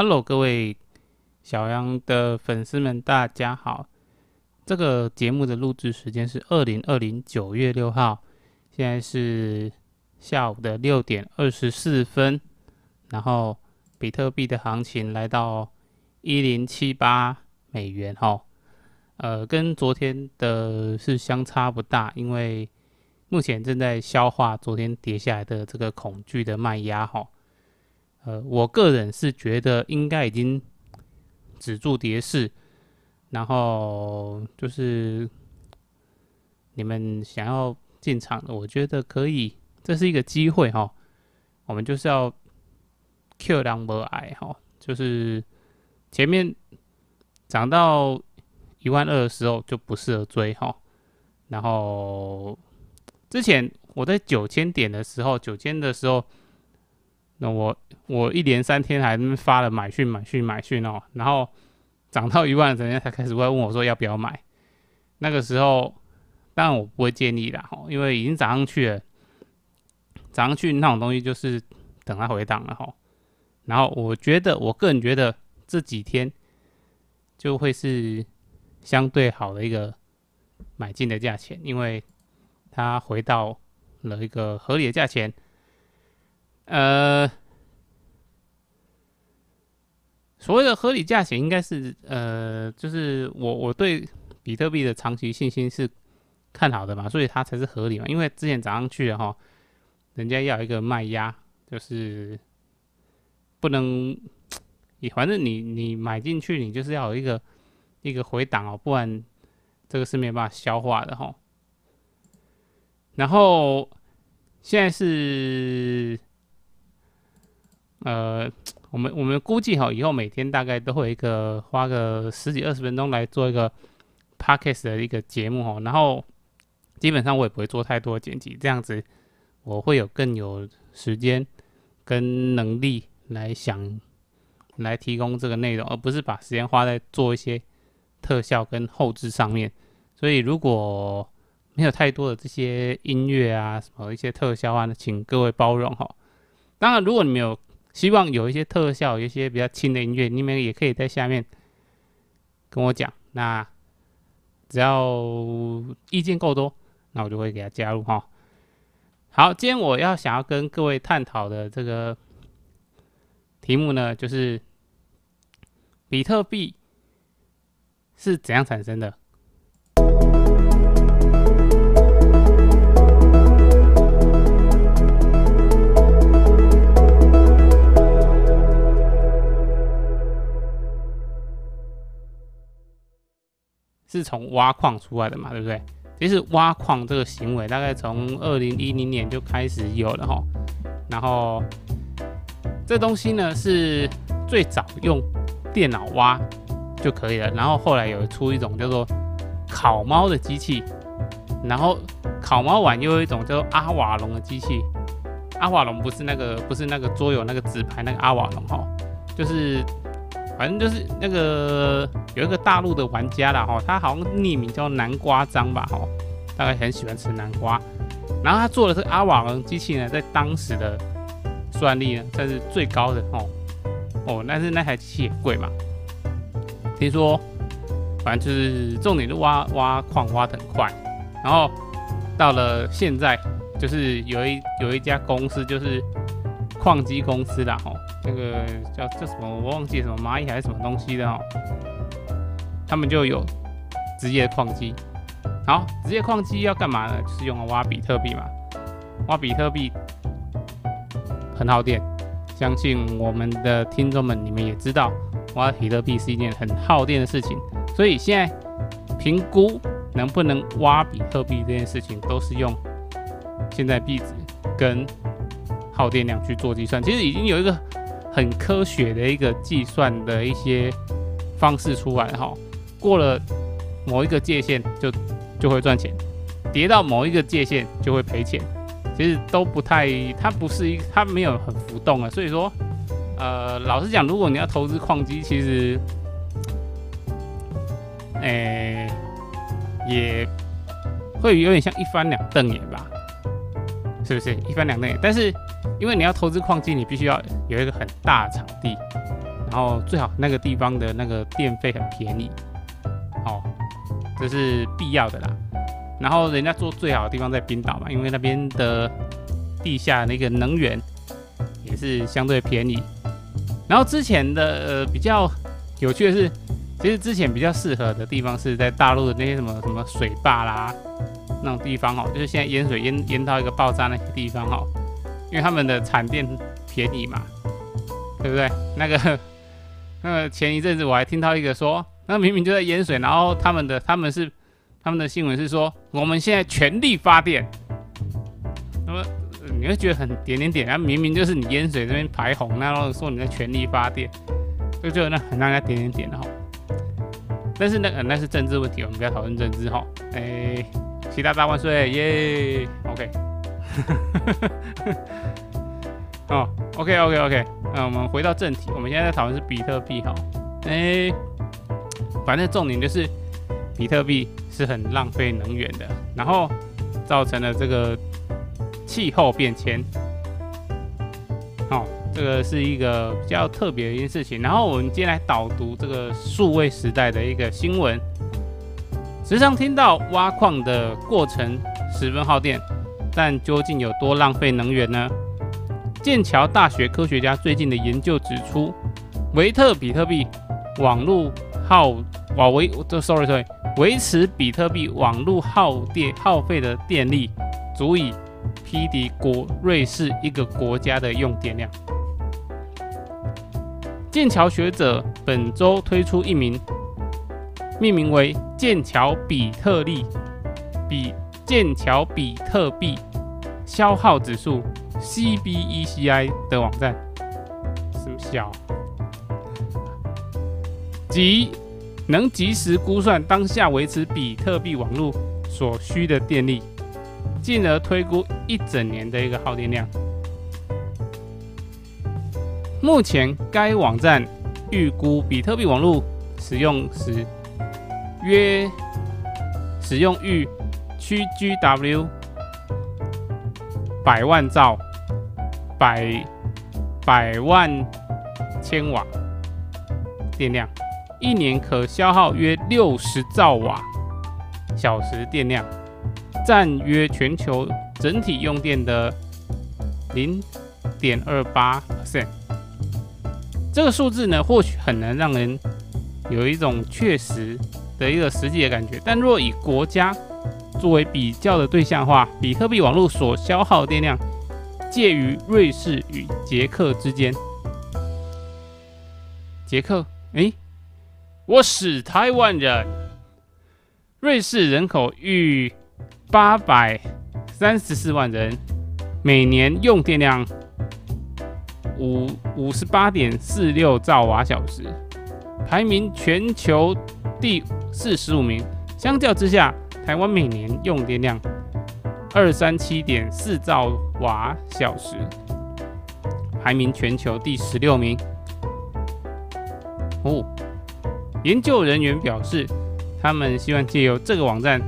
Hello，各位小杨的粉丝们，大家好。这个节目的录制时间是二零二零九月六号，现在是下午的六点二十四分。然后，比特币的行情来到一零七八美元，哈，呃，跟昨天的是相差不大，因为目前正在消化昨天跌下来的这个恐惧的卖压，哈。呃，我个人是觉得应该已经止住跌势，然后就是你们想要进场的，我觉得可以，这是一个机会哈。我们就是要 Q 两波矮哈，就是前面涨到一万二的时候就不适合追哈。然后之前我在九千点的时候，九千的时候。那我我一连三天还发了买讯买讯买讯哦，然后涨到一万，人家才开始会问我说要不要买。那个时候当然我不会建议啦，吼，因为已经涨上去了，涨上去那种东西就是等它回档了吼。然后我觉得我个人觉得这几天就会是相对好的一个买进的价钱，因为它回到了一个合理的价钱。呃，所谓的合理价钱应该是呃，就是我我对比特币的长期信心是看好的嘛，所以它才是合理嘛。因为之前涨上去了哈，人家要一个卖压，就是不能，你反正你你买进去，你就是要有一个一个回档哦，不然这个是没办法消化的哈。然后现在是。呃，我们我们估计哈，以后每天大概都会一个花个十几二十分钟来做一个 podcast 的一个节目哈，然后基本上我也不会做太多剪辑，这样子我会有更有时间跟能力来想来提供这个内容，而不是把时间花在做一些特效跟后置上面。所以如果没有太多的这些音乐啊什么一些特效啊，请各位包容哈。当然，如果你没有希望有一些特效，有一些比较轻的音乐，你们也可以在下面跟我讲。那只要意见够多，那我就会给他加入哈。好，今天我要想要跟各位探讨的这个题目呢，就是比特币是怎样产生的。是从挖矿出来的嘛，对不对？其实挖矿这个行为大概从二零一零年就开始有了哈。然后这东西呢是最早用电脑挖就可以了。然后后来有出一种叫做烤猫的机器，然后烤猫碗又有一种叫做阿瓦隆的机器。阿瓦隆不是那个不是那个桌游那个纸牌那个阿瓦隆哈，就是。反正就是那个有一个大陆的玩家啦，哈，他好像匿名叫南瓜张吧，哈，大概很喜欢吃南瓜。然后他做的这个阿瓦隆机器呢，在当时的算力呢，算是最高的哦哦，但是那台机器也贵嘛。听说，反正就是重点是挖挖矿挖的很快。然后到了现在，就是有一有一家公司，就是矿机公司啦，哈。那个叫叫什么，我忘记什么蚂蚁还是什么东西的哦。他们就有职业矿机，好，职业矿机要干嘛呢？就是用来挖比特币嘛。挖比特币很耗电，相信我们的听众们你们也知道，挖比特币是一件很耗电的事情。所以现在评估能不能挖比特币这件事情，都是用现在币值跟耗电量去做计算。其实已经有一个。很科学的一个计算的一些方式出来哈，过了某一个界限就就会赚钱，跌到某一个界限就会赔钱，其实都不太，它不是一，它没有很浮动啊，所以说，呃，老实讲，如果你要投资矿机，其实，诶、也会有点像一翻两瞪眼吧，是不是一翻两瞪眼？但是。因为你要投资矿机，你必须要有一个很大的场地，然后最好那个地方的那个电费很便宜，哦，这是必要的啦。然后人家做最好的地方在冰岛嘛，因为那边的地下那个能源也是相对便宜。然后之前的呃比较有趣的是，其实之前比较适合的地方是在大陆的那些什么什么水坝啦那种地方哦，就是现在淹水淹淹到一个爆炸那些地方哦，因为他们的产电便宜嘛，对不对？那个 那个前一阵子我还听到一个说，那明明就在淹水，然后他们的他们是。他们的新闻是说，我们现在全力发电。那么你会觉得很点点点，然后明明就是你淹水那边排洪，然后说你在全力发电，就觉得那很让人家点点点的哈。但是那个那是政治问题，我们不要讨论政治哈。哎，习大大万岁耶！OK。哦，OK OK OK。那我们回到正题，我们现在在讨论是比特币哈。哎，反正重点就是比特币。是很浪费能源的，然后造成了这个气候变迁。好，这个是一个比较特别的一件事情。然后我们今天来导读这个数位时代的一个新闻。时常听到挖矿的过程十分耗电，但究竟有多浪费能源呢？剑桥大学科学家最近的研究指出，维特比特币网络耗维，这 sorry sorry。维持比特币网络耗电耗费的电力，足以匹敌国瑞士一个国家的用电量。剑桥学者本周推出一名命名为“剑桥比特币比剑桥比特币消耗指数 ”（CBECI） 的网站。什么消？即。能及时估算当下维持比特币网络所需的电力，进而推估一整年的一个耗电量。目前该网站预估比特币网络使用时约使用逾区 GW 百万兆百百万千瓦电量。一年可消耗约六十兆瓦小时电量，占约全球整体用电的零点二八 percent。这个数字呢，或许很难让人有一种确实的一个实际的感觉。但若以国家作为比较的对象的话，比特币网络所消耗电量介于瑞士与捷克之间。捷克，诶。我是台湾人。瑞士人口逾八百三十四万人，每年用电量五五十八点四六兆瓦小时，排名全球第四十五名。相较之下，台湾每年用电量二三七点四兆瓦小时，排名全球第十六名。哦。研究人员表示，他们希望借由这个网站，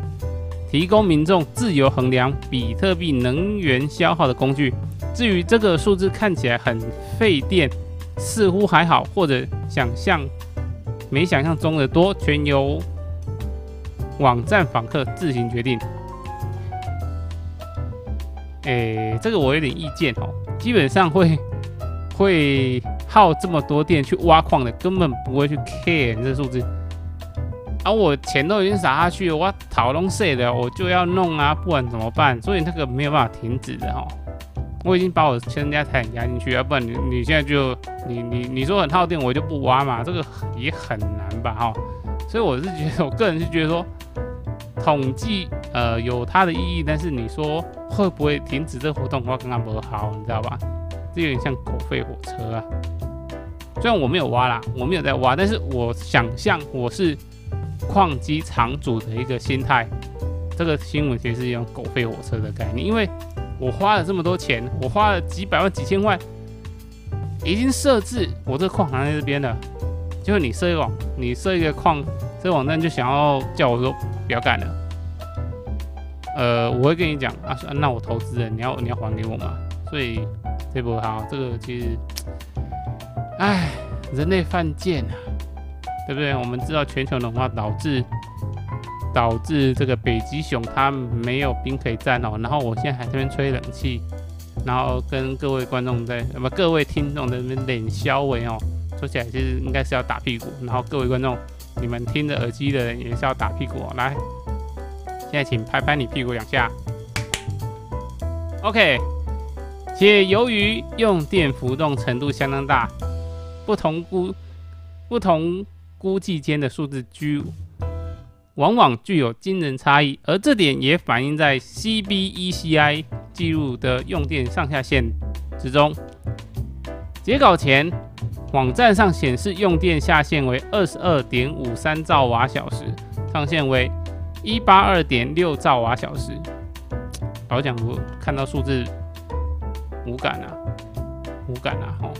提供民众自由衡量比特币能源消耗的工具。至于这个数字看起来很费电，似乎还好，或者想象没想象中的多，全由网站访客自行决定。诶，这个我有点意见哦，基本上会 会。耗这么多电去挖矿的，根本不会去 care 这数字。而、啊、我钱都已经撒下去了，我讨论谁的，我就要弄啊，不然怎么办？所以那个没有办法停止的哈。我已经把我身家财产压进去，要不然你你现在就你你你说很耗电，我就不挖嘛，这个也很难吧哈。所以我是觉得，我个人是觉得说，统计呃有它的意义，但是你说会不会停止这个活动，我刚刚不好，你知道吧？这有点像狗吠火车啊。虽然我没有挖啦，我没有在挖，但是我想象我是矿机场主的一个心态。这个新闻其实是一种狗吠火车的概念，因为我花了这么多钱，我花了几百万、几千万，已经设置我这个矿行在这边了。就是你设一个网，你设一个矿，这个网站就想要叫我说不要干了。呃，我会跟你讲啊，那我投资人，你要你要还给我嘛。所以这波好，这个其实。唉，人类犯贱啊，对不对？我们知道全球暖化导致导致这个北极熊它没有冰可以站哦，然后我现在还在这边吹冷气，然后跟各位观众在不各位听众在那边冷消维哦，说起来其实应该是要打屁股，然后各位观众你们听着耳机的人也是要打屁股哦，来，现在请拍拍你屁股两下，OK。且由于用电浮动程度相当大，不同估不同估计间的数字居往往具有惊人差异，而这点也反映在 CBECI 记录的用电上下限之中。截稿前，网站上显示用电下限为二十二点五三兆瓦小时，上限为一八二点六兆瓦小时。老讲我看到数字。无感啊，无感啊，吼！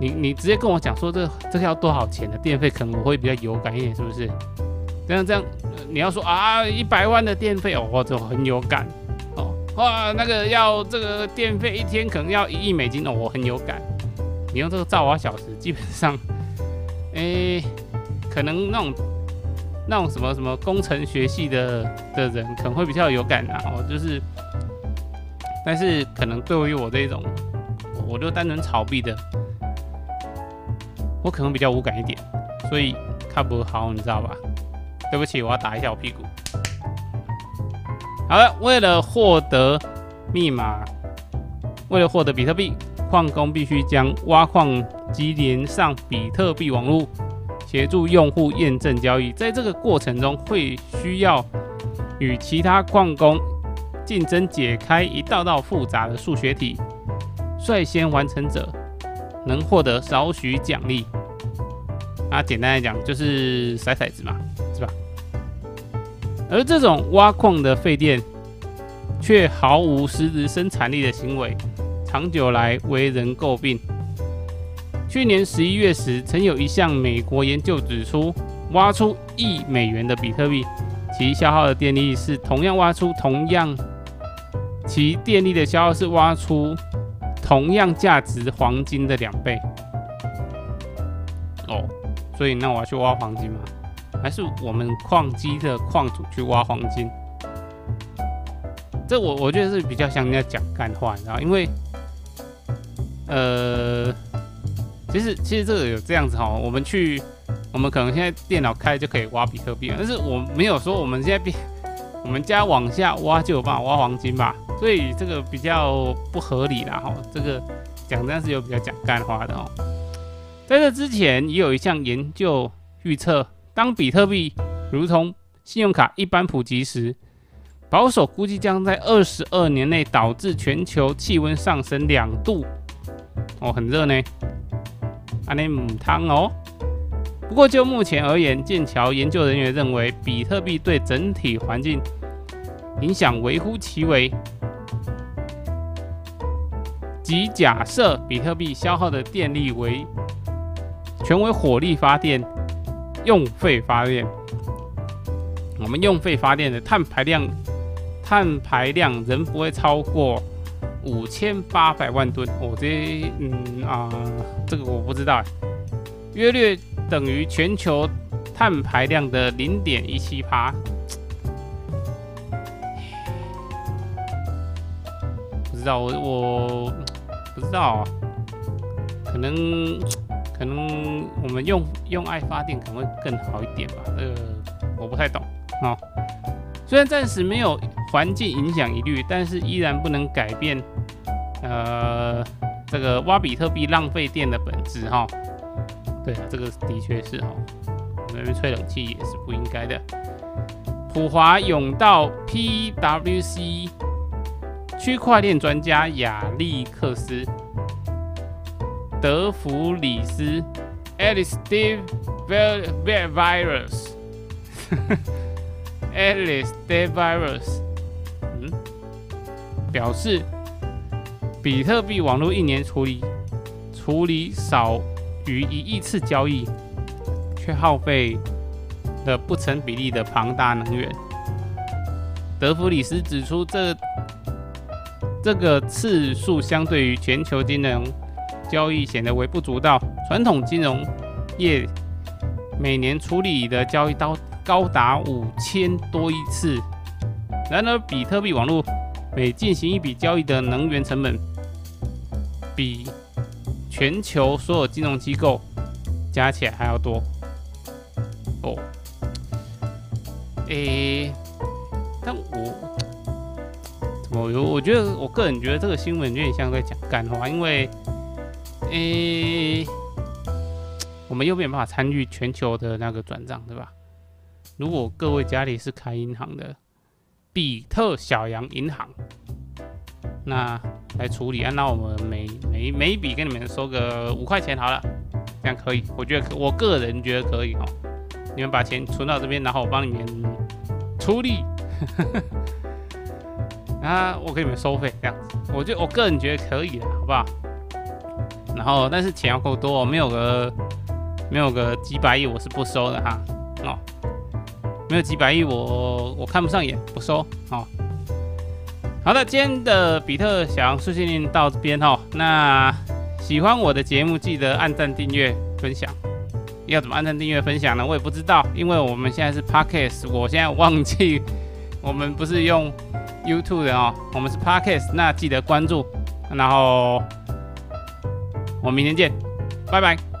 你你直接跟我讲说这这个要多少钱的电费，可能我会比较有感一点，是不是？这样这样，你要说啊，一百万的电费哦，我就很有感哦。哇，那个要这个电费一天可能要一亿美金哦，我很有感。你用这个兆瓦小时，基本上，诶，可能那种那种什么什么工程学系的的人可能会比较有感啊，哦，就是。但是可能对于我这种，我就单纯炒币的，我可能比较无感一点，所以看不好，你知道吧？对不起，我要打一下我屁股。好了，为了获得密码，为了获得比特币，矿工必须将挖矿机连上比特币网络，协助用户验证交易。在这个过程中，会需要与其他矿工。竞争解开一道道复杂的数学题，率先完成者能获得少许奖励。啊，简单来讲就是甩骰子嘛，是吧？而这种挖矿的费电却毫无实质生产力的行为，长久来为人诟病。去年十一月时，曾有一项美国研究指出，挖出亿美元的比特币，其消耗的电力是同样挖出同样。其电力的消耗是挖出同样价值黄金的两倍哦，所以那我要去挖黄金吗？还是我们矿机的矿主去挖黄金？这我我觉得是比较像人家讲干话，你知道？因为呃，其实其实这个有这样子哈，我们去我们可能现在电脑开就可以挖比特币，但是我没有说我们现在比我们家往下挖就有办法挖黄金吧。所以这个比较不合理啦，哈，这个讲真是有比较讲干话的哦。在这之前，也有一项研究预测，当比特币如同信用卡一般普及时，保守估计将在二十二年内导致全球气温上升两度，哦，很热呢。安尼母汤哦。不过就目前而言，剑桥研究人员认为，比特币对整体环境影响微乎其微。即假设比特币消耗的电力为全为火力发电用费发电，我们用费发电的碳排量碳排量仍不会超过五千八百万吨。我、这嗯啊、这个我不知道，约略等于全球碳排量的零点一七趴。不知道我我。不知道啊，可能可能我们用用爱发电可能会更好一点吧，这个我不太懂啊。虽然暂时没有环境影响疑虑，但是依然不能改变呃这个挖比特币浪费电的本质哈。对啊，这个的确是哈，我们吹冷气也是不应该的。普华永道 PWC。区块链专家亚历克斯·德弗里斯 （Alex De Virus），Alex De Virus，嗯，表示比特币网络一年处理处理少于一亿次交易，却耗费了不成比例的庞大能源。德弗里斯指出，这。这个次数相对于全球金融交易显得微不足道，传统金融业每年处理的交易都高达五千多亿次。然而，比特币网络每进行一笔交易的能源成本，比全球所有金融机构加起来还要多。哦，诶、但我怎么有？我觉得我个人觉得这个新闻有点像在讲干话，因为，诶、我们又没有办法参与全球的那个转账，对吧？如果各位家里是开银行的。比特小羊银行，那来处理啊？那我们每每每一笔跟你们收个五块钱好了，这样可以？我觉得我个人觉得可以哦。你们把钱存到这边，然后我帮你们出力，啊，我给你们收费这样。我觉得我个人觉得可以的，好不好？然后但是钱要够多，没有个没有个几百亿，我是不收的哈。哦。没有几百亿，我我看不上眼，不收。哦，好的，今天的比特小羊碎碎念到这边哈。那喜欢我的节目，记得按赞、订阅、分享。要怎么按赞、订阅、分享呢？我也不知道，因为我们现在是 Podcast，我现在忘记我们不是用 YouTube 的哦，我们是 Podcast。那记得关注，然后我们明天见，拜拜。